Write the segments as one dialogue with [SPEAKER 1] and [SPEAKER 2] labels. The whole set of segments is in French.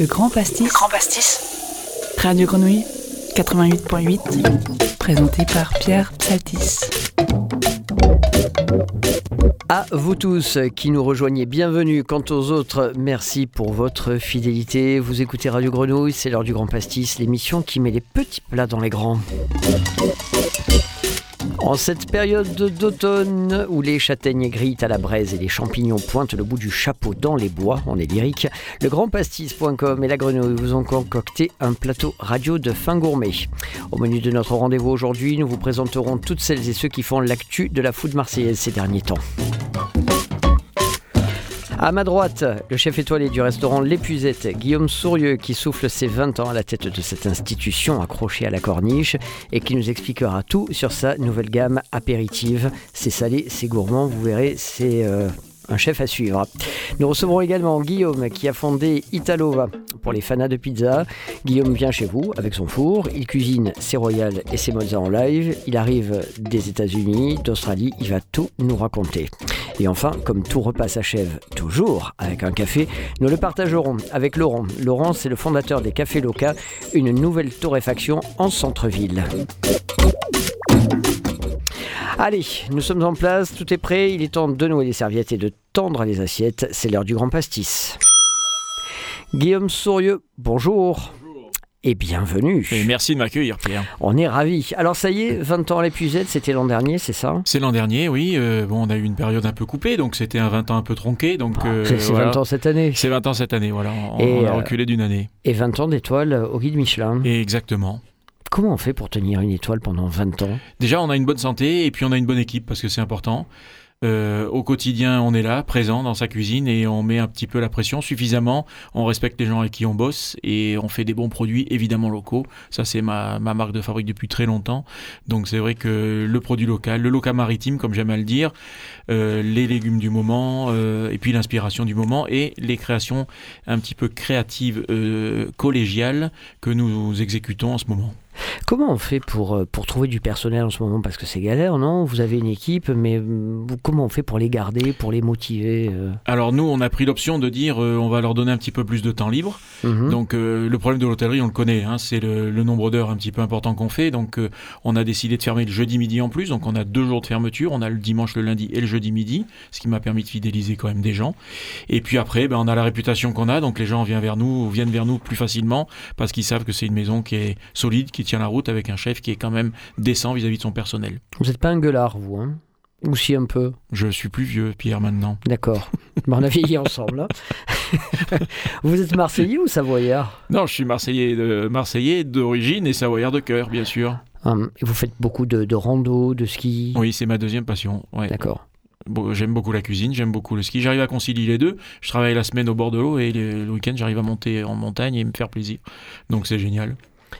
[SPEAKER 1] Le Grand Pastis.
[SPEAKER 2] Grand Pastis.
[SPEAKER 1] Radio Grenouille 88.8. Présenté par Pierre Psaltis.
[SPEAKER 3] À vous tous qui nous rejoignez, bienvenue. Quant aux autres, merci pour votre fidélité. Vous écoutez Radio Grenouille, c'est l'heure du Grand Pastis, l'émission qui met les petits plats dans les grands. En cette période d'automne où les châtaignes grillent à la braise et les champignons pointent le bout du chapeau dans les bois, on est lyrique, le grandpastis.com et la grenouille vous ont concocté un plateau radio de fin gourmet. Au menu de notre rendez-vous aujourd'hui, nous vous présenterons toutes celles et ceux qui font l'actu de la food marseillaise ces derniers temps. À ma droite, le chef étoilé du restaurant L'Épuisette, Guillaume Sourieux, qui souffle ses 20 ans à la tête de cette institution accrochée à la corniche et qui nous expliquera tout sur sa nouvelle gamme apéritive. C'est salé, c'est gourmand, vous verrez, c'est euh, un chef à suivre. Nous recevrons également Guillaume qui a fondé Italova pour les fanas de pizza. Guillaume vient chez vous avec son four, il cuisine ses royales et ses mozza en live, il arrive des États-Unis, d'Australie, il va tout nous raconter. Et enfin, comme tout repas s'achève toujours avec un café, nous le partagerons avec Laurent. Laurent, c'est le fondateur des Cafés Loca, une nouvelle torréfaction en centre-ville. Allez, nous sommes en place, tout est prêt, il est temps de nouer les serviettes et de tendre les assiettes, c'est l'heure du grand pastis. Guillaume Sourieux, bonjour. Et bienvenue.
[SPEAKER 4] Et merci de m'accueillir, Pierre.
[SPEAKER 3] On est ravis. Alors ça y est, 20 ans à l'épuisette, c'était l'an dernier, c'est ça?
[SPEAKER 4] C'est l'an dernier, oui. Euh, bon, on a eu une période un peu coupée, donc c'était un 20 ans un peu tronqué. Donc,
[SPEAKER 3] Ah,
[SPEAKER 4] euh,
[SPEAKER 3] c'est
[SPEAKER 4] voilà.
[SPEAKER 3] 20 ans cette année.
[SPEAKER 4] C'est 20 ans cette année, voilà. On,
[SPEAKER 3] Et,
[SPEAKER 4] on a
[SPEAKER 3] euh,
[SPEAKER 4] reculé d'une année.
[SPEAKER 3] Et 20 ans d'étoiles au guide Michelin.
[SPEAKER 4] Et exactement.
[SPEAKER 3] Comment on fait pour tenir une étoile pendant 20 ans?
[SPEAKER 4] Déjà, on a une bonne santé et puis on a une bonne équipe parce que c'est important. Euh, au quotidien, on est là, présent dans sa cuisine et on met un petit peu la pression suffisamment. On respecte les gens avec qui on bosse et on fait des bons produits, évidemment locaux. Ça, c'est ma, ma marque de fabrique depuis très longtemps. Donc, c'est vrai que le produit local, le local maritime, comme j'aime à le dire, euh, les légumes du moment euh, et puis l'inspiration du moment et les créations un petit peu créatives, collégiales que nous exécutons en ce moment.
[SPEAKER 3] Comment on fait pour, euh, pour trouver du personnel en ce moment? Parce que c'est galère, non? Vous avez une équipe, mais vous- comment on fait pour les garder, pour les motiver euh?
[SPEAKER 4] Alors nous, on a pris l'option de dire euh, on va leur donner un petit peu plus de temps libre.
[SPEAKER 3] Mhm.
[SPEAKER 4] Donc euh, le problème de l'hôtellerie, on le connaît, hein, c'est le, le nombre d'heures un petit peu important qu'on fait. Donc euh, on a décidé de fermer le jeudi midi en plus. Donc on a deux jours de fermeture. On a le dimanche, le lundi et le jeudi midi, ce qui m'a permis de fidéliser quand même des gens. Et puis après, ben, on a la réputation qu'on a. Donc les gens viennent vers nous, viennent vers nous plus facilement parce qu'ils savent que c'est une maison qui est solide, qui tient la route avec un chef qui est quand même décent vis-à-vis de son personnel.
[SPEAKER 3] Vous n'êtes pas un gueulard, vous, hein? Ou si un peu?
[SPEAKER 4] Je suis plus vieux, Pierre, maintenant.
[SPEAKER 3] D'accord. On a vieilli ensemble. hein. vous êtes Marseillais ou Savoyard?
[SPEAKER 4] Non, je suis Marseillais, de, Marseillais d'origine et Savoyard de cœur, bien sûr.
[SPEAKER 3] Hum, Vous faites beaucoup de, de rando, de ski?
[SPEAKER 4] Oui, c'est ma deuxième passion. Ouais.
[SPEAKER 3] D'accord.
[SPEAKER 4] Bon, j'aime beaucoup la cuisine, j'aime beaucoup le ski. J'arrive à concilier les deux. Je travaille la semaine au bord de l'eau et le, le week-end, j'arrive à monter en montagne et me faire plaisir. Donc c'est génial.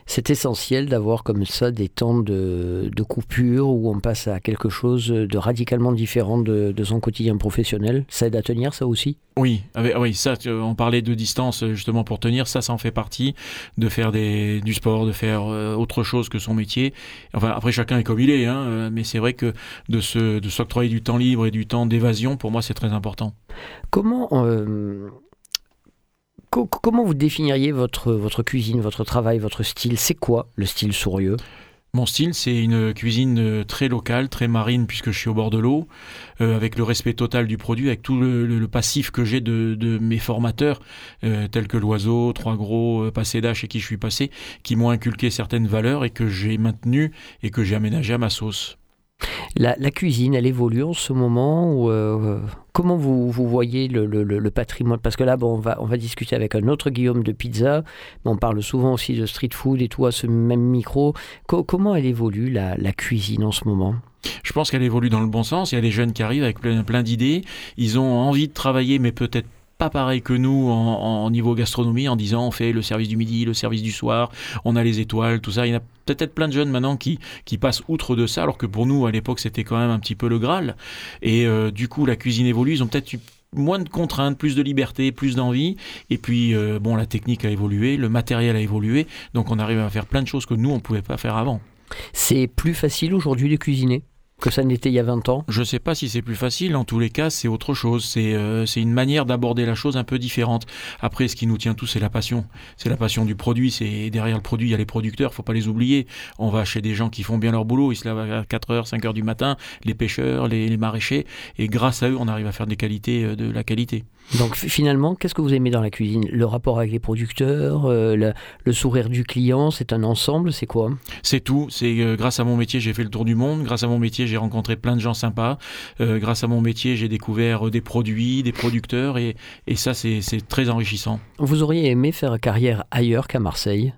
[SPEAKER 3] C'est essentiel d'avoir comme ça des temps de, de coupure où on passe à quelque chose de radicalement différent de, de son quotidien professionnel. Ça aide à tenir, ça aussi?
[SPEAKER 4] Oui, avec- ah oui, ça, on parlait de distance euh, justement pour tenir. Ça, ça en fait partie de faire des, du sport, de faire euh, autre chose que son métier. Enfin, après, chacun est comme il est, hein, euh, mais c'est vrai que de se, de s'octroyer du temps libre et du temps d'évasion, pour moi, c'est très important.
[SPEAKER 3] Comment, euh, co- comment vous définiriez votre, cuisine, votre travail, votre style? C'est quoi le style sourieux?
[SPEAKER 4] Mon style, c'est une cuisine euh, très locale, très marine, puisque je suis au bord de l'eau, euh, avec le respect total du produit, avec tout le, passif que j'ai de, mes formateurs, euh, tels que l'oiseau, Trois Gros, Passé d'H et qui je suis passé, qui m'ont inculqué certaines valeurs et que j'ai maintenues et que j'ai aménagées à ma sauce.
[SPEAKER 3] La, cuisine, elle évolue en ce moment euh, Comment vous, voyez le, patrimoine? Parce que là, bon, on, va, discuter avec un autre Guillaume de pizza, on parle souvent aussi de street food et tout à ce même micro. Co- comment elle évolue, la, cuisine en ce moment?
[SPEAKER 4] Je pense qu'elle évolue dans le bon sens. Il y a des jeunes qui arrivent avec plein, d'idées. Ils ont envie de travailler, mais peut-être pas pareil que nous en, niveau gastronomie, en disant on fait le service du midi, le service du soir, on a les étoiles, tout ça. Y a peut-être plein de jeunes maintenant qui, qui passent outre de ça, alors que pour nous, à l'époque, c'était quand même un petit peu le Graal. Et euh, du coup, la cuisine évolue. Ils ont peut-être eu moins de contraintes, plus de liberté, plus d'envie. Et puis, euh, bon, la technique a évolué, le matériel a évolué. Donc, on arrive à faire plein de choses que nous, on ne pouvait pas faire avant.
[SPEAKER 3] C'est plus facile aujourd'hui de cuisiner? Que ça n'était il y a 20 ans
[SPEAKER 4] Je ne sais pas si c'est plus facile. En tous les cas, c'est autre chose. C'est euh, c'est une manière d'aborder la chose un peu différente. Après, ce qui nous tient tous, c'est la passion. C'est la passion du produit. C'est derrière le produit, il y a les producteurs. Faut pas les oublier. On va chez des gens qui font bien leur boulot. Ils se lèvent à 4h, 5h du matin. Les pêcheurs, les, les maraîchers. Et grâce à eux, on arrive à faire des qualités, euh, de la qualité.
[SPEAKER 3] Donc finalement, qu'est-ce que vous aimez dans la cuisine? Le rapport avec les producteurs, euh, le, le sourire du client, c'est un ensemble, c'est quoi?
[SPEAKER 4] C'est tout. C'est grâce à mon métier, j'ai fait le tour du monde. Grâce à mon métier, j'ai rencontré plein de gens sympas. Euh, grâce à mon métier, j'ai découvert euh, des produits, des producteurs, et, et ça, c'est c'est très enrichissant.
[SPEAKER 3] Vous auriez aimé faire carrière ailleurs qu'à Marseille?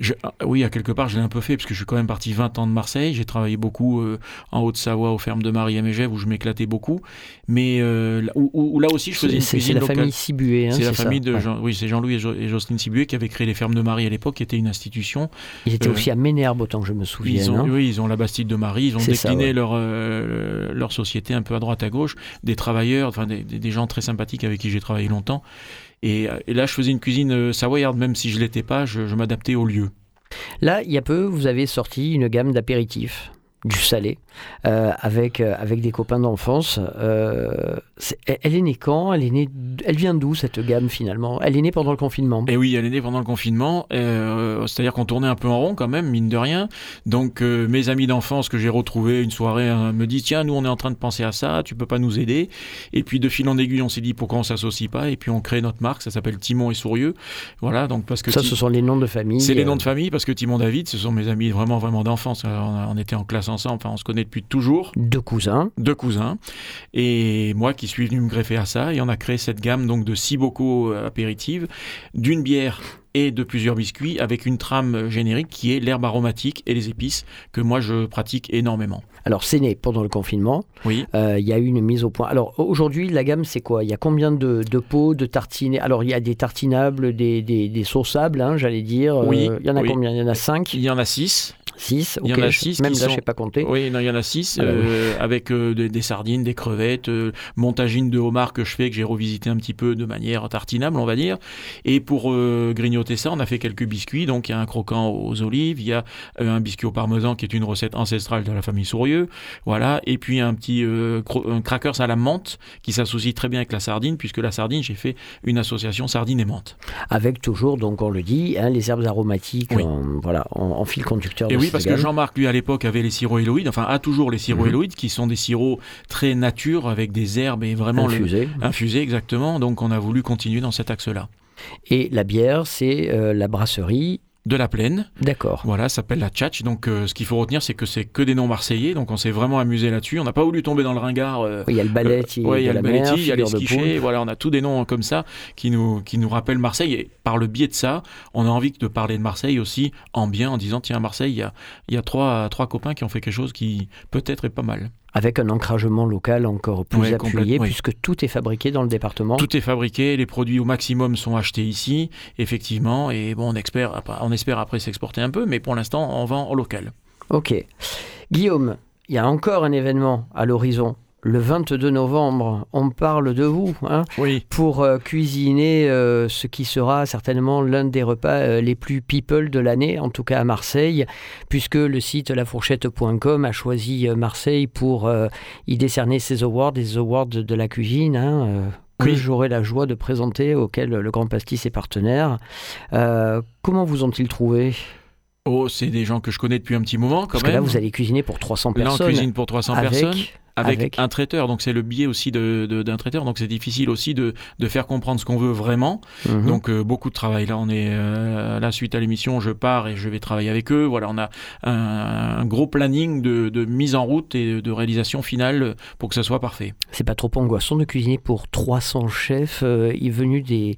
[SPEAKER 4] Je- ah, oui, à quelque part, je l'ai un peu fait, parce que je suis quand même parti 20 ans de Marseille. J'ai travaillé beaucoup euh, en Haute-Savoie, aux fermes de Marie et Mégève, où je m'éclatais beaucoup. Mais euh, là- où, là aussi, je faisais une
[SPEAKER 3] c'est la famille Sibué, hein,
[SPEAKER 4] c'est la
[SPEAKER 3] ça
[SPEAKER 4] famille de
[SPEAKER 3] Ouais.
[SPEAKER 4] Jean, oui, c'est Jean-Louis et, Jo- et Jocelyne Sibué qui avaient créé les fermes de Marie à l'époque, qui était une institution.
[SPEAKER 3] Ils étaient
[SPEAKER 4] Euh,
[SPEAKER 3] aussi à Ménherbe, autant que je me souviens.
[SPEAKER 4] Ils ont,
[SPEAKER 3] hein.
[SPEAKER 4] oui, ils ont la Bastide de Marie, ils ont
[SPEAKER 3] ça,
[SPEAKER 4] décliné
[SPEAKER 3] ouais.
[SPEAKER 4] leur, leur société un peu à droite à gauche, des travailleurs, enfin des gens très sympathiques avec qui j'ai travaillé longtemps. Et, euh, et là, je faisais une cuisine euh, savoyarde, même si je l'étais pas, je, je m'adaptais au lieu.
[SPEAKER 3] Là, il y a peu, vous avez sorti une gamme d'apéritifs, du salé, euh, avec, euh, avec des copains d'enfance. Euh, elle- elle est née quand? Elle, est née, elle vient d'où cette gamme finalement? Elle est née pendant le confinement.
[SPEAKER 4] Et oui, elle est née pendant le confinement, c'est-à-dire qu'on tournait un peu en rond quand même, mine de rien. Donc mes amis d'enfance que j'ai retrouvés une soirée me disent tiens, nous on est en train de penser à ça, tu peux pas nous aider Et puis de fil en aiguille, on s'est dit pourquoi on s'associe pas? Et puis on crée notre marque, ça s'appelle Timon et Sourieux. Voilà, donc parce que
[SPEAKER 3] Ça, ce sont les noms de famille.
[SPEAKER 4] C'est les noms de famille parce que Timon David, ce sont mes amis vraiment vraiment d'enfance. On, on était en classe enfin on se connaît depuis toujours,
[SPEAKER 3] Deux cousins.
[SPEAKER 4] deux cousins, et moi qui suis venu me greffer à ça, et on a créé cette gamme donc de six bocaux euh, apéritifs, d'une bière et de plusieurs biscuits avec une trame générique qui est l'herbe aromatique et les épices que moi je pratique énormément.
[SPEAKER 3] Alors, c'est né pendant le confinement.
[SPEAKER 4] Oui.
[SPEAKER 3] Euh, Il y a eu une mise au point. Alors, aujourd'hui, la gamme, c'est quoi? Il y a combien de, de pots, de tartines Alors, il y a des tartinables, des, des, des sauçables, hein, j'allais dire. Euh,
[SPEAKER 4] Oui,
[SPEAKER 3] Il y en a
[SPEAKER 4] oui.
[SPEAKER 3] combien? Il y en a cinq?
[SPEAKER 4] Il y en a six.
[SPEAKER 3] Six
[SPEAKER 4] Il y en a
[SPEAKER 3] je-
[SPEAKER 4] six
[SPEAKER 3] Même
[SPEAKER 4] qui
[SPEAKER 3] là,
[SPEAKER 4] sont-
[SPEAKER 3] je sais pas compter.
[SPEAKER 4] Oui, non, il y en a six,
[SPEAKER 3] Ah bah oui.
[SPEAKER 4] euh, avec euh, des, des sardines, des crevettes, euh, montagine de homard que je fais, que j'ai revisité un petit peu de manière tartinable, on va dire. Et pour euh, grignoter ça, on a fait quelques biscuits. Donc il y a un croquant aux olives, il y a euh, un biscuit au parmesan qui est une recette ancestrale de la famille Sourieux, voilà. Et puis un petit un crackers à la menthe qui s'associe très bien avec la sardine, puisque la sardine, j'ai fait une association sardine et menthe.
[SPEAKER 3] Avec toujours, donc on le dit, hein, les herbes aromatiques
[SPEAKER 4] Oui.
[SPEAKER 3] en, voilà, en, en fil conducteur.
[SPEAKER 4] Et
[SPEAKER 3] de
[SPEAKER 4] oui, parce que. Jean-Marc, lui, à l'époque, avait les sirops enfin, a toujours les sirops
[SPEAKER 3] Mhm.
[SPEAKER 4] qui sont des sirops très nature, avec des herbes et vraiment le-
[SPEAKER 3] infusé.
[SPEAKER 4] infusés, exactement. Donc, on a voulu continuer dans cet axe-là.
[SPEAKER 3] Et la bière, c'est euh, la brasserie.
[SPEAKER 4] De la plaine,
[SPEAKER 3] D'accord.
[SPEAKER 4] voilà, ça s'appelle la tchatch. Donc, euh, ce qu'il faut retenir, c'est que c'est que des noms marseillais. Donc, on s'est vraiment amusé là-dessus. On n'a pas voulu tomber dans le ringard. euh,
[SPEAKER 3] Oui, Il y a le ballet,
[SPEAKER 4] euh, ouais, il y a le Baletti, il y a les skichés, voilà, on a tous des noms comme ça qui nous, qui nous rappellent Marseille. Et par le biais de ça, on a envie de parler de Marseille aussi en bien, en disant tiens, à Marseille, il y a, il y a trois, trois copains qui ont fait quelque chose qui peut-être est pas mal.
[SPEAKER 3] Avec un encragement local encore plus appuyé,
[SPEAKER 4] oui.
[SPEAKER 3] puisque tout est fabriqué dans le département.
[SPEAKER 4] Tout est fabriqué, les produits au maximum sont achetés ici, effectivement, et bon, on espère, on espère après s'exporter un peu, mais pour l'instant, on vend en local.
[SPEAKER 3] Ok. Guillaume, il y a encore un événement à l'horizon. Le 22 novembre, on parle de vous hein,
[SPEAKER 4] Oui,
[SPEAKER 3] pour euh, cuisiner euh, ce qui sera certainement l'un des repas euh, les plus people de l'année, en tout cas à Marseille, puisque le site lafourchette.com a choisi Marseille pour y décerner ses awards, des awards de la cuisine. hein, que
[SPEAKER 4] Oui.
[SPEAKER 3] j'aurai la joie de présenter, auquel le Grand Pastis est partenaire. Comment vous ont-ils trouvé?
[SPEAKER 4] Oh, c'est des gens que je connais depuis un petit moment quand
[SPEAKER 3] Parce que
[SPEAKER 4] même.
[SPEAKER 3] là, vous allez cuisiner pour 300
[SPEAKER 4] Là, on
[SPEAKER 3] personnes.
[SPEAKER 4] cuisine pour 300
[SPEAKER 3] avec,
[SPEAKER 4] personnes. Avec,
[SPEAKER 3] avec-
[SPEAKER 4] un traiteur, donc c'est le biais aussi de- de- d'un traiteur, donc c'est difficile aussi de, de faire comprendre ce qu'on veut vraiment.
[SPEAKER 3] Mhm.
[SPEAKER 4] Donc euh, beaucoup de travail. Là, on est euh, là suite à l'émission, je pars et je vais travailler avec eux. Voilà, on a un, un gros planning de, de mise en route et de réalisation finale pour que ça soit parfait.
[SPEAKER 3] C'est pas trop angoissant de cuisiner pour 300 chefs euh, y venus des,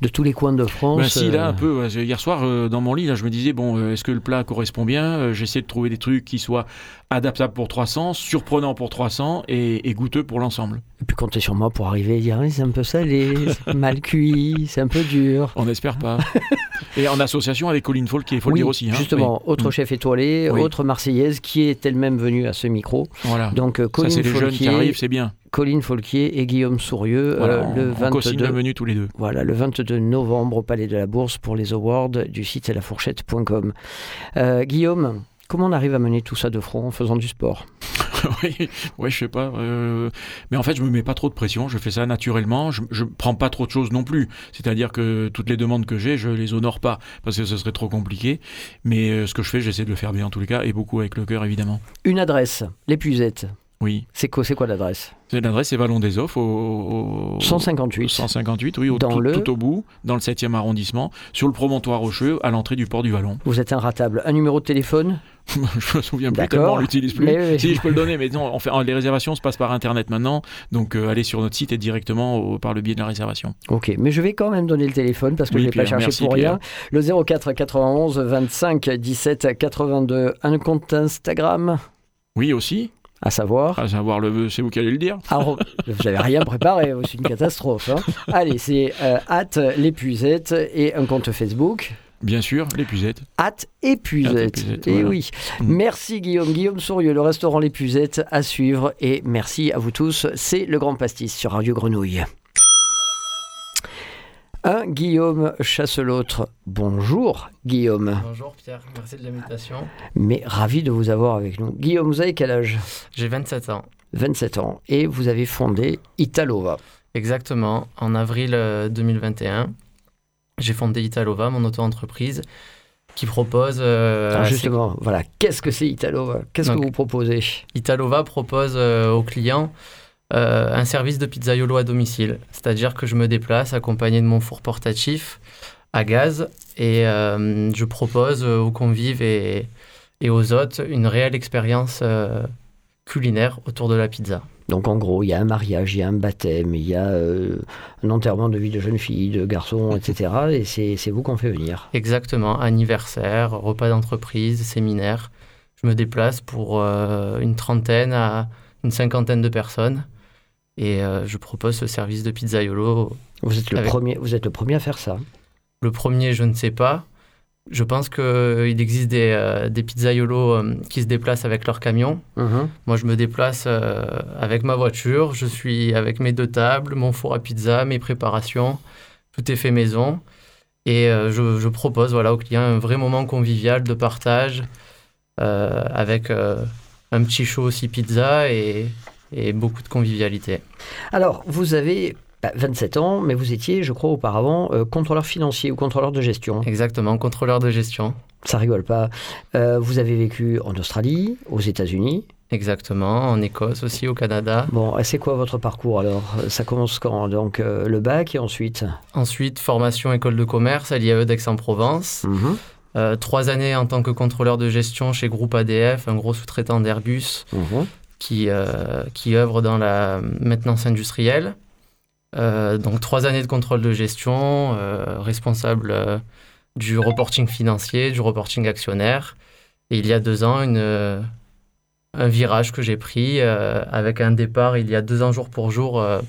[SPEAKER 3] de tous les coins de France.
[SPEAKER 4] Ben, si là
[SPEAKER 3] euh,
[SPEAKER 4] un peu. ouais, Hier soir euh, dans mon lit, là, je me disais bon, euh, est-ce que le plat correspond bien Euh, J'essaie de trouver des trucs qui soient adaptables pour 300, surprenants pour 300 et, et goûteux pour l'ensemble.
[SPEAKER 3] Et puis comptez sur moi pour arriver et dire Oui, c'est un peu salé, c'est mal cuit, c'est un peu dur.
[SPEAKER 4] On n'espère pas. et en association avec Colline Folk, il faut
[SPEAKER 3] oui,
[SPEAKER 4] le dire aussi. hein.
[SPEAKER 3] justement,
[SPEAKER 4] Oui.
[SPEAKER 3] autre
[SPEAKER 4] Mm.
[SPEAKER 3] chef étoilé,
[SPEAKER 4] Oui.
[SPEAKER 3] autre marseillaise qui est elle-même venue à ce micro.
[SPEAKER 4] Voilà.
[SPEAKER 3] Donc euh,
[SPEAKER 4] Ça,
[SPEAKER 3] Colline
[SPEAKER 4] c'est les jeunes qui arrivent, c'est bien.
[SPEAKER 3] Colline Folquier et Guillaume Sourieux
[SPEAKER 4] Voilà,
[SPEAKER 3] euh,
[SPEAKER 4] on-
[SPEAKER 3] le
[SPEAKER 4] on co-signe
[SPEAKER 3] 22
[SPEAKER 4] le menu tous les deux.
[SPEAKER 3] Voilà, le 22 novembre au Palais de la Bourse pour les awards du site lafourchette.com. Euh, Guillaume, comment on arrive à mener tout ça de front en faisant du sport?
[SPEAKER 4] Oui, ouais, je sais pas. euh, Mais en fait, je me mets pas trop de pression. Je fais ça naturellement. Je, je prends pas trop de choses non plus. C'est-à-dire que toutes les demandes que j'ai, je les honore pas parce que ce serait trop compliqué. Mais euh, ce que je fais, j'essaie de le faire bien en tous les cas et beaucoup avec le cœur évidemment.
[SPEAKER 3] Une adresse, l'épuisette.
[SPEAKER 4] Oui.
[SPEAKER 3] C'est quoi, quoi l'adresse?
[SPEAKER 4] C'est l'adresse, c'est Vallon des Offres au, au-
[SPEAKER 3] 158.
[SPEAKER 4] 158, oui, au-
[SPEAKER 3] Dans
[SPEAKER 4] tout,
[SPEAKER 3] le-
[SPEAKER 4] tout au bout, dans le 7e arrondissement, sur le promontoire rocheux, à l'entrée du port du Vallon.
[SPEAKER 3] Vous êtes inratable. Un numéro de téléphone?
[SPEAKER 4] Je me souviens plus tellement, on l'utilise plus.
[SPEAKER 3] Mais.
[SPEAKER 4] Si, je peux le donner, mais non, on fait, les réservations se passent par Internet maintenant, donc euh, allez sur notre site et directement au- par le biais de la réservation.
[SPEAKER 3] Ok, mais je vais quand même donner le téléphone parce que
[SPEAKER 4] Oui,
[SPEAKER 3] je ne l'ai pas cherché
[SPEAKER 4] merci,
[SPEAKER 3] pour
[SPEAKER 4] Pierre.
[SPEAKER 3] rien. Le 04 91 25 17 82. Un compte Instagram,
[SPEAKER 4] Oui, aussi,
[SPEAKER 3] à savoir.
[SPEAKER 4] à savoir le, c'est vous qui allez le dire.
[SPEAKER 3] Vous n'avez rien préparé, c'est une catastrophe. hein. Allez, c'est euh, at l'épuisette et un compte Facebook.
[SPEAKER 4] Bien sûr, l'épuisette.
[SPEAKER 3] At
[SPEAKER 4] At
[SPEAKER 3] épuisette. Et
[SPEAKER 4] voilà.
[SPEAKER 3] oui.
[SPEAKER 4] Mm.
[SPEAKER 3] Merci Guillaume. Guillaume Sourieux, le restaurant L'épuisette à suivre. Et merci à vous tous. C'est le Grand Pastis sur Radio Grenouille. Un Guillaume chasse l'autre. Bonjour Guillaume.
[SPEAKER 2] Bonjour Pierre, merci de l'invitation.
[SPEAKER 3] Mais ravi de vous avoir avec nous. Guillaume, vous avez quel âge?
[SPEAKER 2] J'ai 27 ans.
[SPEAKER 3] 27 ans. Et vous avez fondé Italova.
[SPEAKER 2] Exactement, en avril euh, 2021, j'ai fondé Italova, mon auto-entreprise, qui propose... euh,
[SPEAKER 3] Alors
[SPEAKER 2] ses-
[SPEAKER 3] justement, voilà. Qu'est-ce que c'est Italova? Qu'est-ce que vous proposez?
[SPEAKER 2] Italova propose euh, aux clients euh, un service de pizzaiolo à domicile. C'est-à-dire que je me déplace accompagné de mon four portatif à gaz et euh, je propose euh, aux convives et, et aux hôtes une réelle expérience euh, culinaire autour de la pizza.
[SPEAKER 3] Donc en gros, il y a un mariage, il y a un baptême, il y a un enterrement de vie de jeune fille, de garçon, etc. Et c'est vous qu'on fait venir.
[SPEAKER 2] Exactement, anniversaire, repas d'entreprise, séminaire. Je me déplace pour une trentaine à une cinquantaine de personnes et euh, je propose ce service de pizzaiolo
[SPEAKER 3] Vous êtes le,
[SPEAKER 2] Avec-
[SPEAKER 3] premier, vous êtes le premier à faire ça.
[SPEAKER 2] Le premier, je ne sais pas. Je pense qu'il existe des, euh, des pizzaiolos euh, qui se déplacent avec leur camion.
[SPEAKER 3] Mhm.
[SPEAKER 2] Moi, je me déplace euh, avec ma voiture. Je suis avec mes deux tables, mon four à pizza, mes préparations. Tout est fait maison. Et euh, je, je propose voilà, aux clients un vrai moment convivial de partage euh, avec euh, un petit show aussi pizza et, et beaucoup de convivialité.
[SPEAKER 3] Alors, vous avez bah, 27 ans, mais vous étiez, je crois, auparavant euh, contrôleur financier ou contrôleur de gestion.
[SPEAKER 2] Exactement, contrôleur de gestion.
[SPEAKER 3] Ça rigole pas. Euh, vous avez vécu en Australie, aux États-Unis.
[SPEAKER 2] Exactement, en Écosse aussi, au Canada.
[SPEAKER 3] Bon, et c'est quoi votre parcours alors? Ça commence quand Donc euh, le bac et ensuite?
[SPEAKER 2] Ensuite, formation école de commerce à l'IAE d'Aix-en-Provence.
[SPEAKER 3] Mhm.
[SPEAKER 2] Trois années en tant que contrôleur de gestion chez Groupe ADF, un gros sous-traitant d'Airbus
[SPEAKER 3] Mhm.
[SPEAKER 2] Qui, euh, qui œuvre dans la maintenance industrielle. Euh, donc trois années de contrôle de gestion, euh, responsable du reporting financier, du reporting actionnaire. Et il y a deux ans, une, un virage que j'ai pris euh, avec un départ il y a deux ans jour pour jour euh,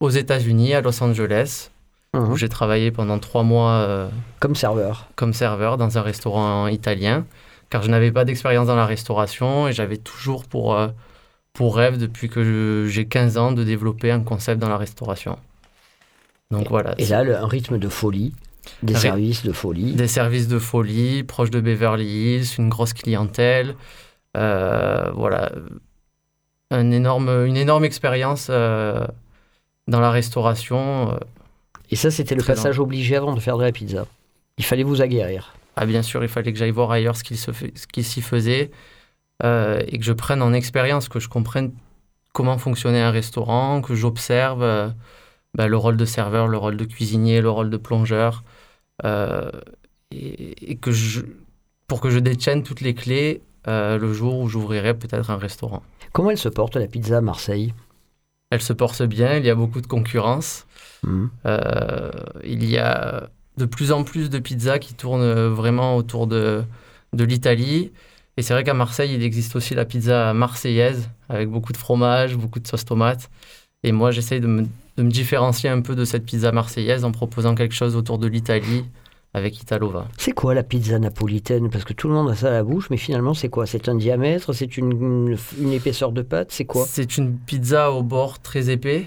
[SPEAKER 2] aux États-Unis, à Los Angeles, où j'ai travaillé pendant trois mois euh,
[SPEAKER 3] Comme serveur.
[SPEAKER 2] comme serveur dans un restaurant italien, car je n'avais pas d'expérience dans la restauration et j'avais toujours pour, pour rêve, depuis que j'ai 15 ans, de développer un concept dans la restauration. Donc voilà,
[SPEAKER 3] Et là, le- un rythme de folie, des
[SPEAKER 2] Ré-
[SPEAKER 3] services de folie.
[SPEAKER 2] des services de folie, proches de Beverly Hills, une grosse clientèle, euh, voilà, un énorme, une énorme expérience euh, dans la restauration. euh,
[SPEAKER 3] Et ça, c'était le passage obligé avant de faire de la pizza. Il fallait vous aguerrir.
[SPEAKER 2] Ah, bien sûr, il fallait que j'aille voir ailleurs qu'il ce qu'il s'y faisait euh, et que je prenne en expérience, que je comprenne comment fonctionnait un restaurant, que j'observe euh, bah, le rôle de serveur, le rôle de cuisinier, le rôle de plongeur, euh, et, et que je, pour que je détienne toutes les clés le jour où j'ouvrirai peut-être un restaurant.
[SPEAKER 3] Comment elle se porte, la pizza à Marseille?
[SPEAKER 2] Elle se porte bien, il y a beaucoup de concurrence. Euh, il y a de plus en plus de pizzas qui tournent vraiment autour de, de l'Italie. Et c'est vrai qu'à Marseille, il existe aussi la pizza marseillaise, avec beaucoup de fromage, beaucoup de sauce tomate. Et moi, j'essaye de me, de me différencier un peu de cette pizza marseillaise en proposant quelque chose autour de l'Italie avec Italova.
[SPEAKER 3] C'est quoi la pizza napolitaine? Parce que tout le monde a ça à la bouche, mais finalement, c'est quoi? C'est un diamètre? C'est une, une, une épaisseur de pâte? C'est quoi?
[SPEAKER 2] C'est une pizza au bord très épais,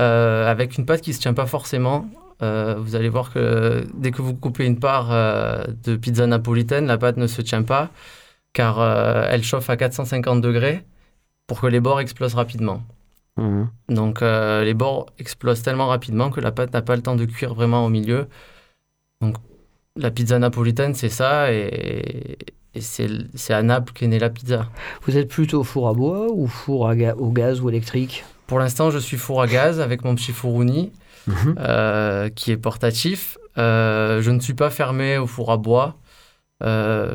[SPEAKER 2] euh, avec une pâte qui ne se tient pas forcément. Euh, vous allez voir que dès que vous coupez une part euh, de pizza napolitaine, la pâte ne se tient pas, car euh, elle chauffe à 450 degrés. pour que les bords explosent rapidement.
[SPEAKER 3] Mhm.
[SPEAKER 2] Donc euh, les bords explosent tellement rapidement que la pâte n'a pas le temps de cuire vraiment au milieu. Donc la pizza napolitaine, c'est ça, et, et c'est à Naples qu'est née la pizza.
[SPEAKER 3] Vous êtes plutôt four à bois ou four à ga- au gaz ou électrique?
[SPEAKER 2] Pour l'instant, je suis four à gaz avec mon petit four uni
[SPEAKER 3] Mhm.
[SPEAKER 2] euh, qui est portatif. Je ne suis pas fermé au four à bois. Euh,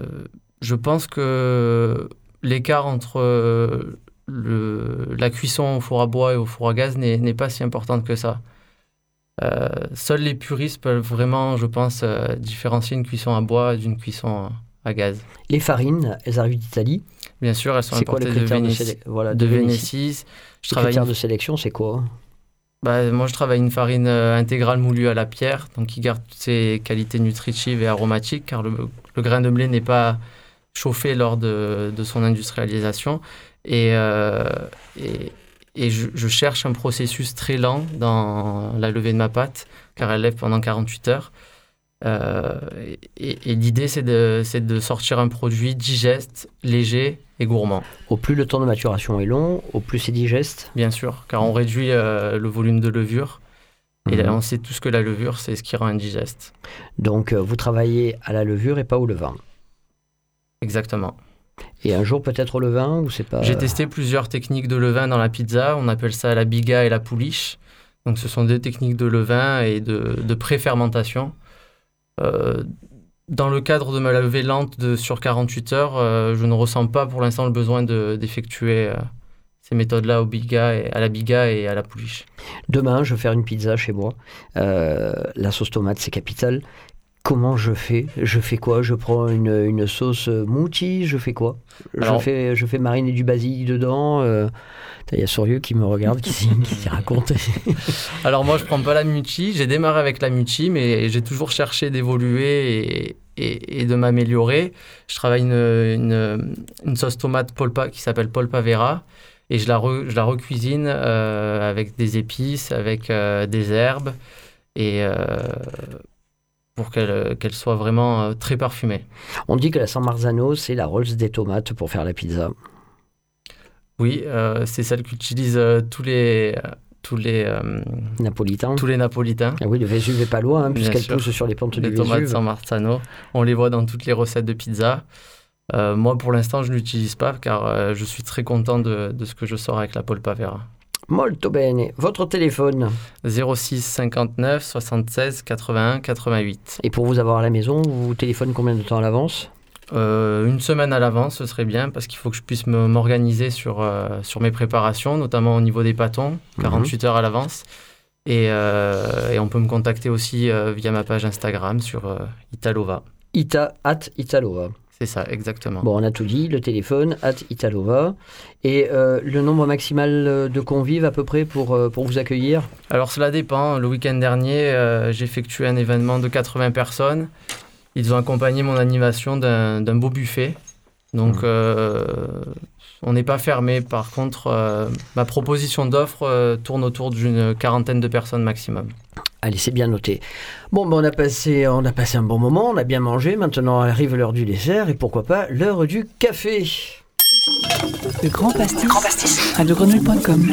[SPEAKER 2] je pense que l'écart entre euh, le, la cuisson au four à bois et au four à gaz n'est pas si importante que ça. Euh, seuls les puristes peuvent vraiment, je pense, euh, différencier une cuisson à bois d'une cuisson à gaz.
[SPEAKER 3] Les farines, elles arrivent d'Italie.
[SPEAKER 2] Bien sûr, elles sont
[SPEAKER 3] C'est quoi le
[SPEAKER 2] importées de,
[SPEAKER 3] critère de, voilà,
[SPEAKER 2] de
[SPEAKER 3] Vénétie.
[SPEAKER 2] Vénétie. Je
[SPEAKER 3] Le
[SPEAKER 2] travaille
[SPEAKER 3] critère de sélection, c'est quoi?
[SPEAKER 2] Bah, moi, je travaille une farine intégrale moulue à la pierre, donc qui garde toutes ses qualités nutritives et aromatiques, car le, le grain de blé n'est pas chauffé lors de, de son industrialisation. Et, euh, et, et je, je cherche un processus très lent dans la levée de ma pâte, car elle lève pendant 48 heures. Euh, et et l'idée, c'est de, sortir un produit digeste, léger et gourmand.
[SPEAKER 3] Au plus le temps de maturation est long, au plus c'est digeste.
[SPEAKER 2] Bien sûr, car on réduit euh, le volume de levure. Et là,
[SPEAKER 3] Mhm.
[SPEAKER 2] on sait tous que la levure, c'est ce qui rend indigeste.
[SPEAKER 3] Donc vous travaillez à la levure et pas au levain.
[SPEAKER 2] Exactement.
[SPEAKER 3] Et un jour peut-être au levain ou c'est pas
[SPEAKER 2] J'ai testé plusieurs techniques de levain dans la pizza. On appelle ça la biga et la pouliche. Donc, ce sont deux techniques de levain et de, de pré-fermentation. Euh, dans le cadre de ma levée lente de, sur 48 heures, euh, je ne ressens pas pour l'instant le besoin de- d'effectuer euh, ces méthodes-là au biga et, à la biga et à la pouliche.
[SPEAKER 3] Demain, je vais faire une pizza chez moi. Euh, la sauce tomate, c'est capital. Comment je fais? Je fais quoi? Je prends une, une sauce mouti Je fais quoi?
[SPEAKER 2] Alors-
[SPEAKER 3] je, fais, je fais mariner du basilic dedans. euh, Il y a Sorieux qui me regarde, qui, s'y- qui s'y raconte.
[SPEAKER 2] Alors moi, je prends pas la muti. J'ai démarré avec la muti, mais j'ai toujours cherché d'évoluer et, et- et de m'améliorer. Je travaille une, une- une sauce tomate polpa qui s'appelle polpa vera et je la, re- je la recuisine euh, avec des épices, avec euh, des herbes et euh, pour qu'elle qu'elle soit vraiment euh, très parfumée.
[SPEAKER 3] On dit que la San Marzano, c'est la Rolls des tomates pour faire la pizza.
[SPEAKER 2] Oui, euh, c'est celle qu'utilisent euh, tous les tous les euh,
[SPEAKER 3] Napolitain.
[SPEAKER 2] tous les napolitains.
[SPEAKER 3] Ah oui, le Vésuve est pas loin, hein, puisqu'elle pousse sur les pentes du
[SPEAKER 2] Les tomates
[SPEAKER 3] Vésuve.
[SPEAKER 2] San Marzano, on les voit dans toutes les recettes de pizza. Euh, moi, pour l'instant, je ne l'utilise pas car euh, je suis très content de, de ce que je sors avec la polpa vera.
[SPEAKER 3] Molto bene. Votre téléphone.
[SPEAKER 2] 06 59 76 81 88.
[SPEAKER 3] Et pour vous avoir à la maison, vous vous téléphonez combien de temps à l'avance?
[SPEAKER 2] Euh, une semaine à l'avance, ce serait bien parce qu'il faut que je puisse m'organiser sur, euh, sur mes préparations, notamment au niveau des pâtons, 48 heures à l'avance. Et, euh, et on peut me contacter aussi via ma page Instagram sur Italova.
[SPEAKER 3] Ita at Italova.
[SPEAKER 2] C'est ça, exactement.
[SPEAKER 3] Bon, on a tout dit, le téléphone, at Italova. Et euh, le nombre maximal euh, de convives à peu près pour, euh, pour vous accueillir?
[SPEAKER 2] Alors cela dépend. Le week-end dernier, euh, j'ai effectué un événement de 80 personnes. Ils ont accompagné mon animation d'un beau buffet. Donc euh, on n'est pas fermé. Par contre, ma proposition d'offre tourne autour d'une quarantaine de personnes maximum.
[SPEAKER 3] Allez, c'est bien noté. Bon, ben, on, a passé, on a passé un bon moment, on a bien mangé. Maintenant arrive l'heure du dessert et pourquoi pas l'heure du café.
[SPEAKER 1] Le grand pastis. radiogrenouille.com.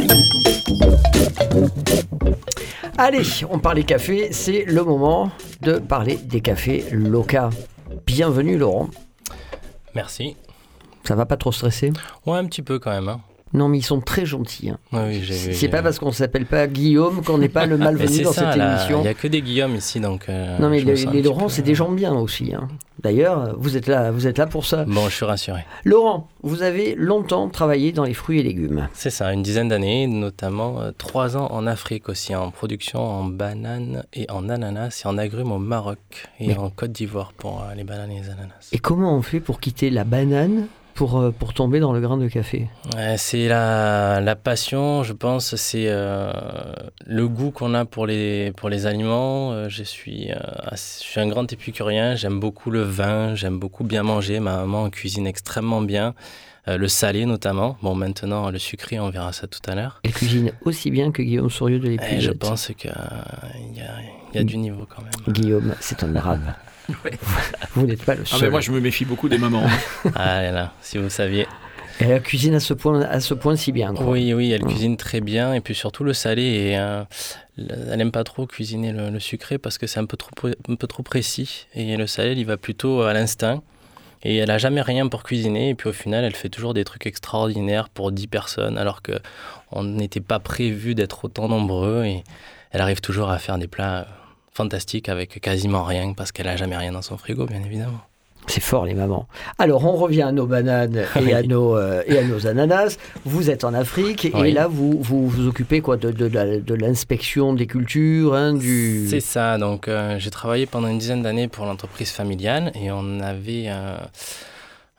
[SPEAKER 3] Allez, on parlait café, c'est le moment de parler des cafés locaux. Bienvenue Laurent.
[SPEAKER 5] Merci.
[SPEAKER 3] Ça va pas trop stresser?
[SPEAKER 5] Ouais, un petit peu quand même. Hein.
[SPEAKER 3] Non, mais ils sont très gentils. hein.
[SPEAKER 5] Ouais, oui.
[SPEAKER 3] C'est pas
[SPEAKER 5] vu.
[SPEAKER 3] parce qu'on s'appelle pas Guillaume qu'on n'est pas le malvenu dans
[SPEAKER 5] ça,
[SPEAKER 3] cette
[SPEAKER 5] là,
[SPEAKER 3] émission.
[SPEAKER 5] Il n'y a que des Guillaume ici, donc. euh,
[SPEAKER 3] Non, mais les, Laurent,
[SPEAKER 5] peu-
[SPEAKER 3] c'est des gens bien aussi. hein. D'ailleurs, vous êtes là, vous êtes là pour ça.
[SPEAKER 5] Bon, je suis rassuré.
[SPEAKER 3] Laurent, vous avez longtemps travaillé dans les fruits et légumes.
[SPEAKER 5] C'est ça, une dizaine d'années, notamment euh, trois ans en Afrique aussi, en production en bananes et en ananas et en agrumes au Maroc et
[SPEAKER 3] Mais-
[SPEAKER 5] en Côte d'Ivoire pour euh, les bananes et les ananas.
[SPEAKER 3] Et comment on fait pour quitter la banane pour, euh, pour tomber dans le grain de café
[SPEAKER 5] c'est la, la passion, je pense, c'est euh, le goût qu'on a pour les, pour les aliments. Euh, je, suis, euh, je suis un grand épicurien, j'aime beaucoup le vin, j'aime beaucoup bien manger. Ma maman cuisine extrêmement bien, euh, le salé notamment. Bon, maintenant, le sucré, on verra ça tout à l'heure.
[SPEAKER 3] Elle cuisine aussi bien que Guillaume Sourieux de
[SPEAKER 5] Et je pense qu'il y, a, il y a du niveau quand même.
[SPEAKER 3] Guillaume, c'est un arabe. Vous n'êtes pas le
[SPEAKER 4] Ah,
[SPEAKER 3] seul.
[SPEAKER 4] mais moi, je me méfie beaucoup des mamans. hein.
[SPEAKER 5] Ah là là, si vous saviez.
[SPEAKER 3] Et elle cuisine à ce point, à ce point si bien. Quoi.
[SPEAKER 5] Oui, oui, elle
[SPEAKER 3] Mm.
[SPEAKER 5] cuisine très bien. Et puis surtout le salé. Et, euh, elle n'aime pas trop cuisiner le, le sucré parce que c'est un peu trop, un peu trop précis. Et le salé, il va plutôt à l'instinct. Et elle a jamais rien pour cuisiner. Et puis au final, elle fait toujours des trucs extraordinaires pour 10 personnes, alors que on n'était pas prévu d'être autant nombreux. Et elle arrive toujours à faire des plats fantastiques avec quasiment rien, parce qu'elle a jamais rien dans son frigo, bien évidemment.
[SPEAKER 3] C'est fort les mamans. Alors on revient à nos bananes et, à,
[SPEAKER 5] Oui.
[SPEAKER 3] nos, euh, et à nos ananas. Vous êtes en Afrique et
[SPEAKER 5] Oui.
[SPEAKER 3] là vous vous, vous occupez quoi de, de, l'inspection des cultures, hein, du.
[SPEAKER 5] C'est ça. Donc, euh, j'ai travaillé pendant une dizaine d'années pour l'entreprise familiale et on avait euh,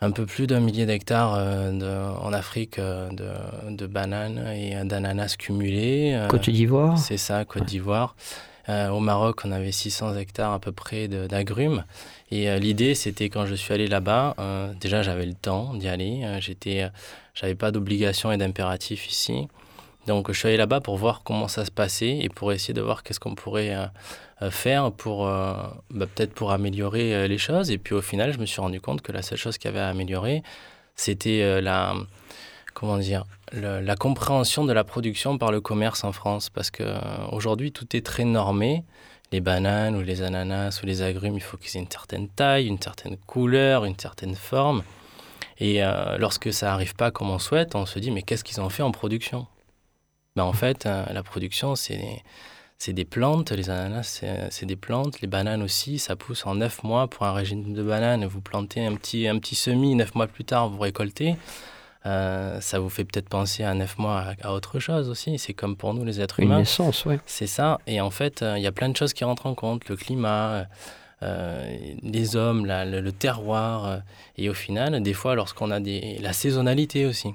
[SPEAKER 5] un peu plus d'un millier d'hectares en Afrique de, bananes et d'ananas cumulés.
[SPEAKER 3] Côte d'Ivoire?
[SPEAKER 5] C'est ça, Côte d'Ivoire. Euh, au Maroc, on avait 600 hectares à peu près d'agrumes. Et euh, l'idée, c'était quand je suis allé là-bas, euh, déjà j'avais le temps d'y aller. J'étais, j'avais pas d'obligation et d'impératif ici. Donc je suis allé là-bas pour voir comment ça se passait et pour essayer de voir qu'est-ce qu'on pourrait faire pour bah, peut-être pour améliorer les choses. Et puis au final, je me suis rendu compte que la seule chose qu'il y avait à améliorer, c'était la comment dire la compréhension de la production par le commerce en France. Parce que euh, tout est très normé. Les bananes ou les ananas ou les agrumes, il faut qu'ils aient une certaine taille, une certaine couleur, une certaine forme. Et euh, lorsque ça n'arrive pas comme on souhaite, on se dit mais qu'est-ce qu'ils ont fait en production? Ben, En fait, euh, la production, c'est des plantes. Les ananas, c'est c'est des plantes. Les bananes aussi, ça pousse en 9 mois pour un régime de bananes. Vous plantez un petit, un petit semis, 9 mois plus tard, vous récoltez. Euh, ça vous fait peut-être penser à 9 mois à, à autre chose aussi. C'est comme pour nous, les êtres
[SPEAKER 3] Une
[SPEAKER 5] humains.
[SPEAKER 3] naissance, ouais.
[SPEAKER 5] C'est ça. Et en fait, euh, il y a plein de choses qui rentrent en compte. Le climat, euh, les hommes, la- le, le terroir. et au final, des fois, lorsqu'on a des... La saisonnalité aussi.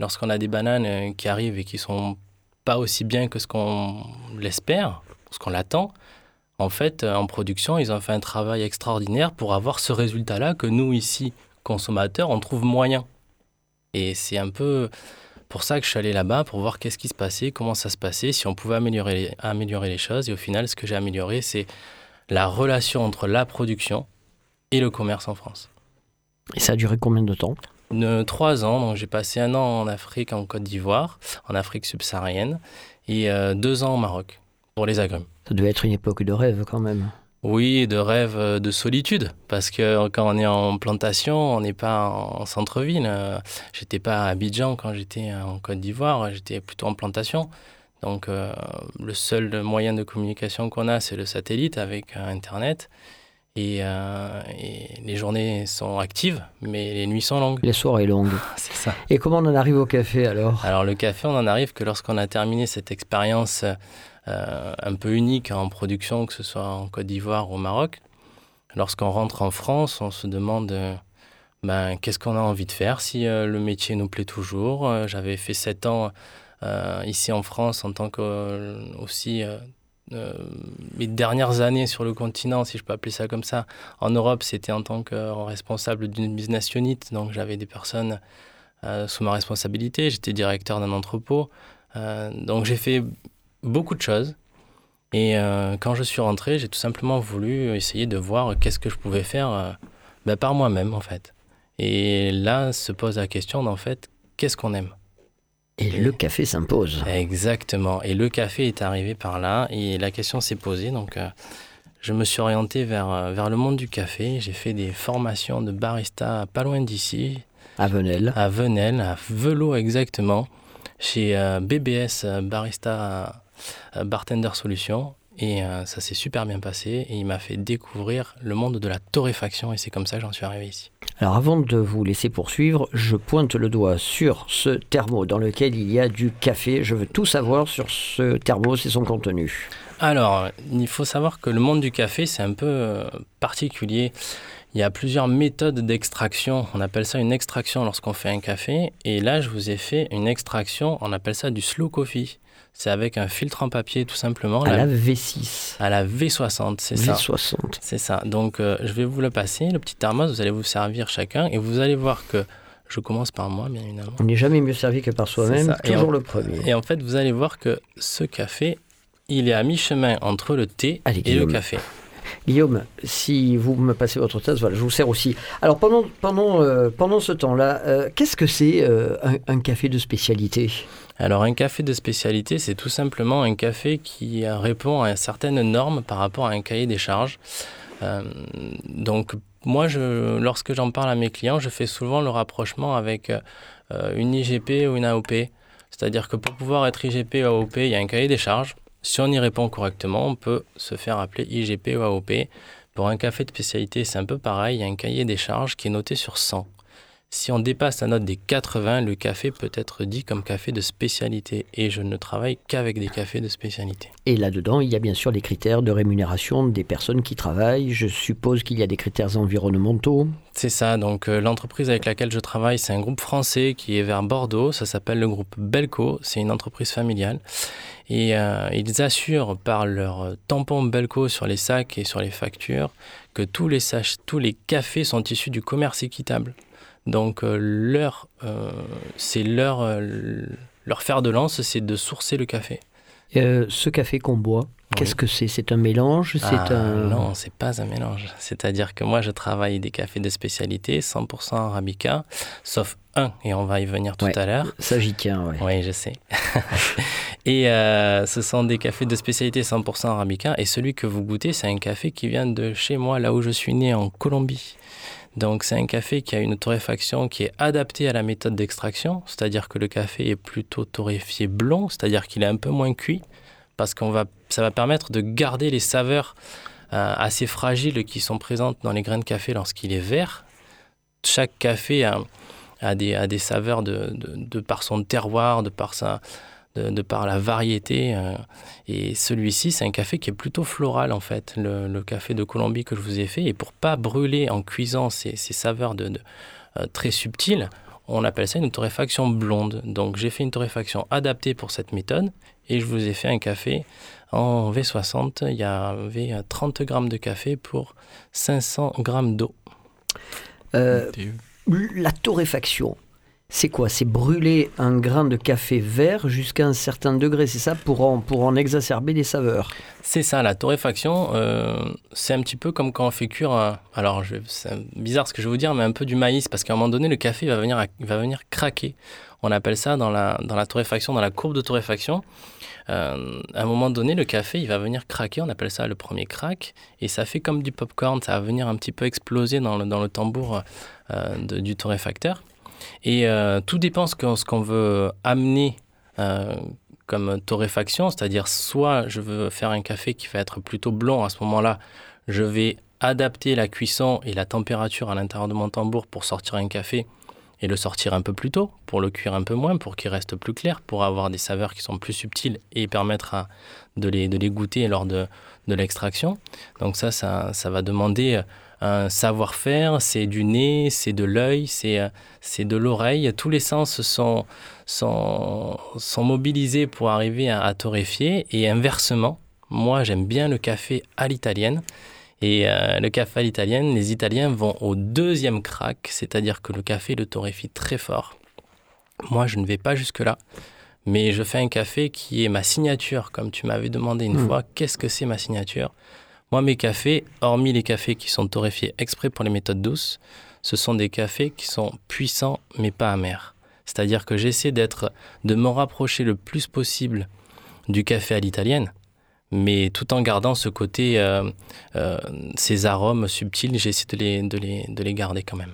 [SPEAKER 5] Lorsqu'on a des bananes qui arrivent et qui sont pas aussi bien que ce qu'on l'espère, ce qu'on l'attend, en fait, en production, ils ont fait un travail extraordinaire pour avoir ce résultat-là que nous, ici, consommateurs, on trouve moyen. Et c'est un peu pour ça que je suis allé là-bas, pour voir qu'est-ce qui se passait, comment ça se passait, si on pouvait améliorer les, améliorer les choses. Et au final, ce que j'ai amélioré, c'est la relation entre la production et le commerce en France.
[SPEAKER 3] Et ça a duré combien de temps?
[SPEAKER 5] De trois ans, donc j'ai passé un an en Afrique, en Côte d'Ivoire, en Afrique subsaharienne, et euh, deux ans au Maroc pour les agrumes.
[SPEAKER 3] Ça devait être une époque de rêve quand même.
[SPEAKER 5] Oui, de rêve euh, de solitude, parce que quand on est en plantation, on n'est pas en centre-ville. Euh, J'étais pas à Abidjan quand j'étais en Côte d'Ivoire, j'étais plutôt en plantation. Donc euh, le seul moyen de communication qu'on a, c'est le satellite avec euh, Internet. Et, euh, et les journées sont actives, mais les nuits sont longues.
[SPEAKER 3] Les soirées longues.
[SPEAKER 5] C'est ça.
[SPEAKER 3] Et comment on en arrive au café alors?
[SPEAKER 5] Alors le café, on en arrive que lorsqu'on a terminé cette expérience euh, un peu unique en production, que ce soit en Côte d'Ivoire ou au Maroc, lorsqu'on rentre en France, on se demande euh, ben, qu'est-ce qu'on a envie de faire, si euh, le métier nous plaît toujours? Euh, J'avais fait sept ans euh, ici en France en tant que euh, aussi euh, euh, mes dernières années sur le continent, si je peux appeler ça comme ça. En Europe, c'était en tant que responsable d'une business unit, donc j'avais des personnes euh, sous ma responsabilité. J'étais directeur d'un entrepôt. Euh, donc j'ai fait beaucoup de choses. Et euh, quand je suis rentré, j'ai tout simplement voulu essayer de voir qu'est-ce que je pouvais faire euh, ben, par moi-même, en fait. Et là se pose la question d'en fait, qu'est-ce qu'on aime?
[SPEAKER 3] Et le café s'impose.
[SPEAKER 5] Exactement. Et le café est arrivé par là et la question s'est posée. Donc, euh, je me suis orienté vers, vers le monde du café. J'ai fait des formations de barista pas loin d'ici,
[SPEAKER 3] À Venelle.
[SPEAKER 5] à Venelle, à Velo exactement, chez BBS Barista Bartender Solutions. Et euh, ça s'est super bien passé et il m'a fait découvrir le monde de la torréfaction et c'est comme ça que j'en suis arrivé ici.
[SPEAKER 3] Alors avant de vous laisser poursuivre, je pointe le doigt sur ce thermo dans lequel il y a du café. Je veux tout savoir sur ce thermos et son contenu.
[SPEAKER 5] Alors, il faut savoir que le monde du café, c'est un peu euh, particulier. Il y a plusieurs méthodes d'extraction. On appelle ça une extraction lorsqu'on fait un café. Et là, je vous ai fait une extraction, on appelle ça du slow coffee. C'est avec un filtre en papier, tout simplement.
[SPEAKER 3] À
[SPEAKER 5] la-
[SPEAKER 3] la V6.
[SPEAKER 5] à la V60, c'est ça.
[SPEAKER 3] V60.
[SPEAKER 5] C'est ça. Donc, euh, je vais vous le passer, le petit thermos, vous allez vous servir chacun. Et vous allez voir que je commence par moi, bien évidemment.
[SPEAKER 3] On n'est jamais mieux servi que par soi-même. Toujours
[SPEAKER 5] on-
[SPEAKER 3] le premier.
[SPEAKER 5] Et en fait, vous allez voir que ce café, il est à mi-chemin entre le thé
[SPEAKER 3] Allez,
[SPEAKER 5] et le café.
[SPEAKER 3] Guillaume, si vous me passez votre tasse, voilà, je vous sers aussi. Alors pendant, pendant, euh, pendant ce temps-là, euh, qu'est-ce que c'est un, un café de spécialité?
[SPEAKER 5] Alors un café de spécialité, c'est tout simplement un café qui répond à certaines normes par rapport à un cahier des charges. Euh, donc moi, lorsque j'en parle à mes clients, je fais souvent le rapprochement avec euh, une IGP ou une AOP. C'est-à-dire que pour pouvoir être IGP ou AOP, il y a un cahier des charges. Si on y répond correctement, on peut se faire appeler IGP ou AOP. Pour un café de spécialité, c'est un peu pareil. Il y a un cahier des charges qui est noté sur 100. Si on dépasse la note des 80, le café peut être dit comme café de spécialité. Et je ne travaille qu'avec des cafés de spécialité.
[SPEAKER 3] Et là-dedans, il y a bien sûr des critères de rémunération des personnes qui travaillent. Je suppose qu'il y a des critères environnementaux.
[SPEAKER 5] C'est ça, donc euh, l'entreprise avec laquelle je travaille, c'est un groupe français qui est vers Bordeaux, ça s'appelle le groupe Belco, c'est une entreprise familiale. Et euh, ils assurent par leur tampon Belco sur les sacs et sur les factures que les, tous les cafés sont issus du commerce équitable. Donc euh, leur, euh, c'est leur, euh, leur fer de lance, c'est de sourcer le café.
[SPEAKER 3] Euh, ce café qu'on boit, qu'est-ce que c'est? C'est un mélange? C'est
[SPEAKER 5] Ah,
[SPEAKER 3] un...
[SPEAKER 5] Non, c'est pas un mélange. C'est-à-dire que moi, je travaille des cafés de spécialité, 100% arabica, sauf un, et on va y venir tout
[SPEAKER 3] Ouais.
[SPEAKER 5] à l'heure.
[SPEAKER 3] Ça, j'y tiens, ouais.
[SPEAKER 5] Oui, je sais. et euh, ce sont des cafés de spécialité 100% arabica. Et celui que vous goûtez, c'est un café qui vient de chez moi, là où je suis né, en Colombie. Donc c'est un café qui a une torréfaction qui est adaptée à la méthode d'extraction, c'est-à-dire que le café est plutôt torréfié blond, c'est-à-dire qu'il est un peu moins cuit, parce qu'on va, ça va permettre de garder les saveurs euh, assez fragiles qui sont présentes dans les grains de café lorsqu'il est vert. Chaque café a, des, saveurs de, de par son terroir, de par, sa, de, de par la variété. euh, et celui-ci, c'est un café qui est plutôt floral en fait, le, le café de Colombie que je vous ai fait. Et pour pas brûler en cuisant ces, ces saveurs de, de, euh, très subtiles, on appelle ça une torréfaction blonde. Donc j'ai fait une torréfaction adaptée pour cette méthode et je vous ai fait un café en V60. Il y avait euh, 30 grammes de café pour 500 grammes d'eau.
[SPEAKER 3] Euh, la torréfaction, c'est quoi? C'est brûler un grain de café vert jusqu'à un certain degré, c'est ça? Pour en, pour en exacerber les saveurs
[SPEAKER 5] C'est ça, la torréfaction, euh, c'est un petit peu comme quand on fait cuire, un- alors c'est bizarre ce que je vais vous dire, mais un peu du maïs, parce qu'à un moment donné, le café va venir, va venir craquer. On appelle ça dans la, dans la torréfaction, dans la courbe de torréfaction. Euh, à un moment donné, le café, il va venir craquer, on appelle ça le premier crack, et ça fait comme du popcorn, ça va venir un petit peu exploser dans le, dans le tambour euh, du torréfacteur. Et euh, tout dépend ce qu'on veut amener euh, comme torréfaction, c'est-à-dire soit je veux faire un café qui va être plutôt blond, à ce moment-là, je vais adapter la cuisson et la température à l'intérieur de mon tambour pour sortir un café et le sortir un peu plus tôt, pour le cuire un peu moins, pour qu'il reste plus clair, pour avoir des saveurs qui sont plus subtiles et permettre à- de, les, de les goûter lors de, l'extraction. Donc ça, ça, ça va demander euh, un savoir-faire, c'est du nez, c'est de l'œil, c'est euh, c'est de l'oreille. Tous les sens sont, sont, sont mobilisés pour arriver à, à torréfier. Et inversement, moi j'aime bien le café à l'italienne. Et euh, le café à l'italienne, les Italiens vont au deuxième crack, c'est-à-dire que le café le torréfie très fort. Moi, je ne vais pas jusque-là, mais je fais un café qui est ma signature, comme tu m'avais demandé une
[SPEAKER 3] Mm.
[SPEAKER 5] fois, qu'est-ce que c'est ma signature? Moi, mes cafés, hormis les cafés qui sont torréfiés exprès pour les méthodes douces, ce sont des cafés qui sont puissants mais pas amers. C'est-à-dire que j'essaie d'être, de me rapprocher le plus possible du café à l'italienne, mais tout en gardant ce côté, euh, euh, ces arômes subtils, j'essaie de les garder quand même.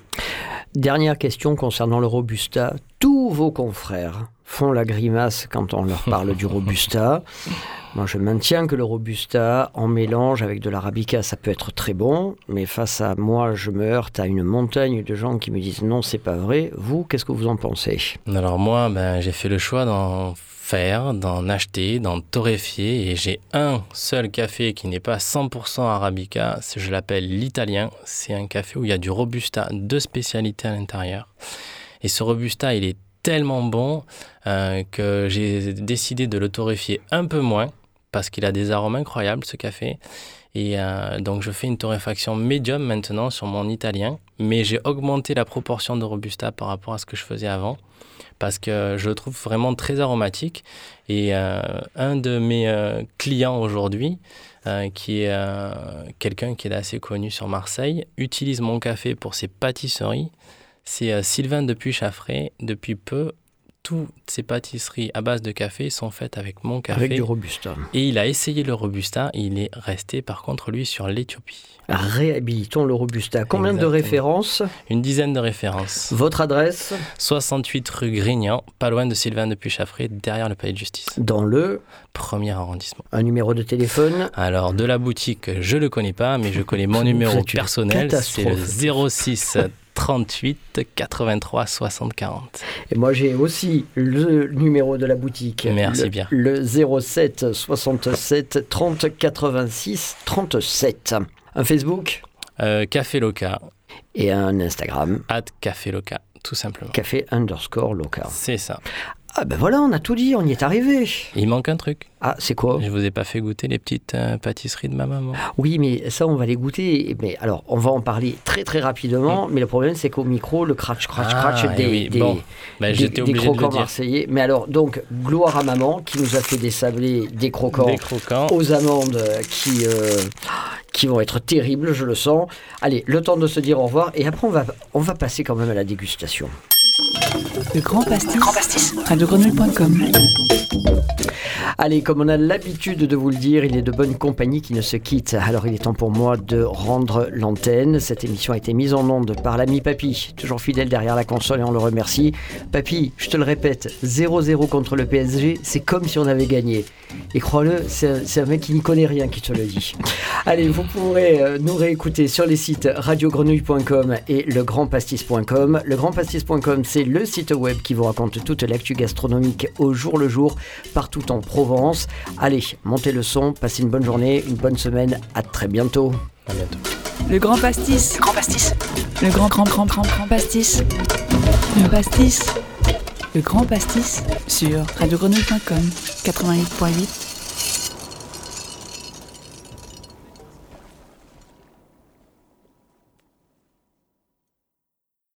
[SPEAKER 3] Dernière question concernant le Robusta. Tous vos confrères font la grimace quand on leur parle du Robusta. Moi, je maintiens que le Robusta, en mélange avec de l'Arabica, ça peut être très bon. Mais face à moi, je me heurte à une montagne de gens qui me disent non, c'est pas vrai. Vous, qu'est-ce que vous en pensez?
[SPEAKER 5] Alors moi, ben, j'ai fait le choix d'en d'en acheter, d'en torréfier, et j'ai un seul café qui n'est pas 100% arabica, je l'appelle l'italien. C'est un café où il y a du robusta de spécialité à l'intérieur. Et ce robusta, il est tellement bon euh, que j'ai décidé de le torréfier un peu moins, parce qu'il a des arômes incroyables, ce café. Et euh, donc je fais une torréfaction médium maintenant sur mon italien, mais j'ai augmenté la proportion de robusta par rapport à ce que je faisais avant parce que je le trouve vraiment très aromatique. Et euh, un de mes euh, clients aujourd'hui euh, qui est quelqu'un qui est assez connu sur Marseille, utilise mon café pour ses pâtisseries. C'est Sylvain depuis Chaffré. Depuis peu, toutes ses pâtisseries à base de café sont faites avec mon café.
[SPEAKER 3] Avec du Robusta.
[SPEAKER 5] Et il a essayé le Robusta. Il est resté par contre, lui, sur l'Éthiopie.
[SPEAKER 3] Réhabilitons le Robusta. Combien de références
[SPEAKER 5] Une dizaine de références.
[SPEAKER 3] Votre adresse
[SPEAKER 5] 68 rue Grignan, pas loin de Sylvain depuis Chaffré, derrière le palais de justice.
[SPEAKER 3] Dans le.
[SPEAKER 5] Premier arrondissement.
[SPEAKER 3] Un numéro de téléphone
[SPEAKER 5] Alors, de la boutique, je le connais pas, mais je connais mon numéro personnel. C'est le
[SPEAKER 3] catastrophe.
[SPEAKER 5] 06 38 83 60 40.
[SPEAKER 3] Et moi, j'ai aussi le numéro de la boutique.
[SPEAKER 5] Merci
[SPEAKER 3] le,
[SPEAKER 5] bien.
[SPEAKER 3] Le 07 67 30 86 37. Un Facebook
[SPEAKER 5] Euh, Café Loca,
[SPEAKER 3] et un Instagram.
[SPEAKER 5] at Café Loca, tout simplement.
[SPEAKER 3] Café underscore local.
[SPEAKER 5] C'est ça.
[SPEAKER 3] Ah ben voilà, on a tout dit, on y est arrivé.
[SPEAKER 5] Il manque un truc.
[SPEAKER 3] Ah, c'est quoi?
[SPEAKER 5] Je vous ai pas fait goûter les petites euh, pâtisseries de ma maman.
[SPEAKER 3] Oui, mais ça, on va les goûter. Mais alors, on va en parler très très rapidement. Mais le problème, c'est qu'au micro, le cratch, cratch,
[SPEAKER 5] Ah,
[SPEAKER 3] cratch
[SPEAKER 5] eh
[SPEAKER 3] des,
[SPEAKER 5] oui,
[SPEAKER 3] des,
[SPEAKER 5] bon. Ben,
[SPEAKER 3] des-
[SPEAKER 5] J'étais
[SPEAKER 3] des
[SPEAKER 5] de
[SPEAKER 3] croquants
[SPEAKER 5] dire.
[SPEAKER 3] marseillais. Mais alors, donc, gloire à maman qui nous a fait des sablés, des croquants
[SPEAKER 5] Des croquants.
[SPEAKER 3] aux amandes qui, euh, qui vont être terribles, je le sens. Allez, le temps de se dire au revoir. Et après, on va, on va passer quand même à la dégustation.
[SPEAKER 1] Le Grand Pastis. radiogrenouille.com.
[SPEAKER 3] Allez, comme on a l'habitude de vous le dire, il est de bonne compagnie qui ne se quitte. Alors il est temps pour moi de rendre l'antenne. Cette émission a été mise en onde par l'ami Papy, toujours fidèle derrière la console et on le remercie. Papy, je te le répète, 0-0 contre le PSG, c'est comme si on avait gagné. Et crois-le, c'est un- c'est un mec qui n'y connaît rien qui te le dit. Allez, vous pourrez euh, nous réécouter sur les sites radiogrenouille.com et legrandpastis.com. Legrandpastis.com, c'est le site web qui vous raconte toute l'actu gastronomique au jour le jour, partout en Provence. Allez, montez le son, passez une bonne journée, une bonne semaine, à très bientôt.
[SPEAKER 5] À bientôt.
[SPEAKER 1] Le Grand Pastis. Le Grand Pastis. Le Grand Grand Grand Grand Grand Pastis. Le Pastis. Le Grand Pastis sur radiogrenouille.com 88.8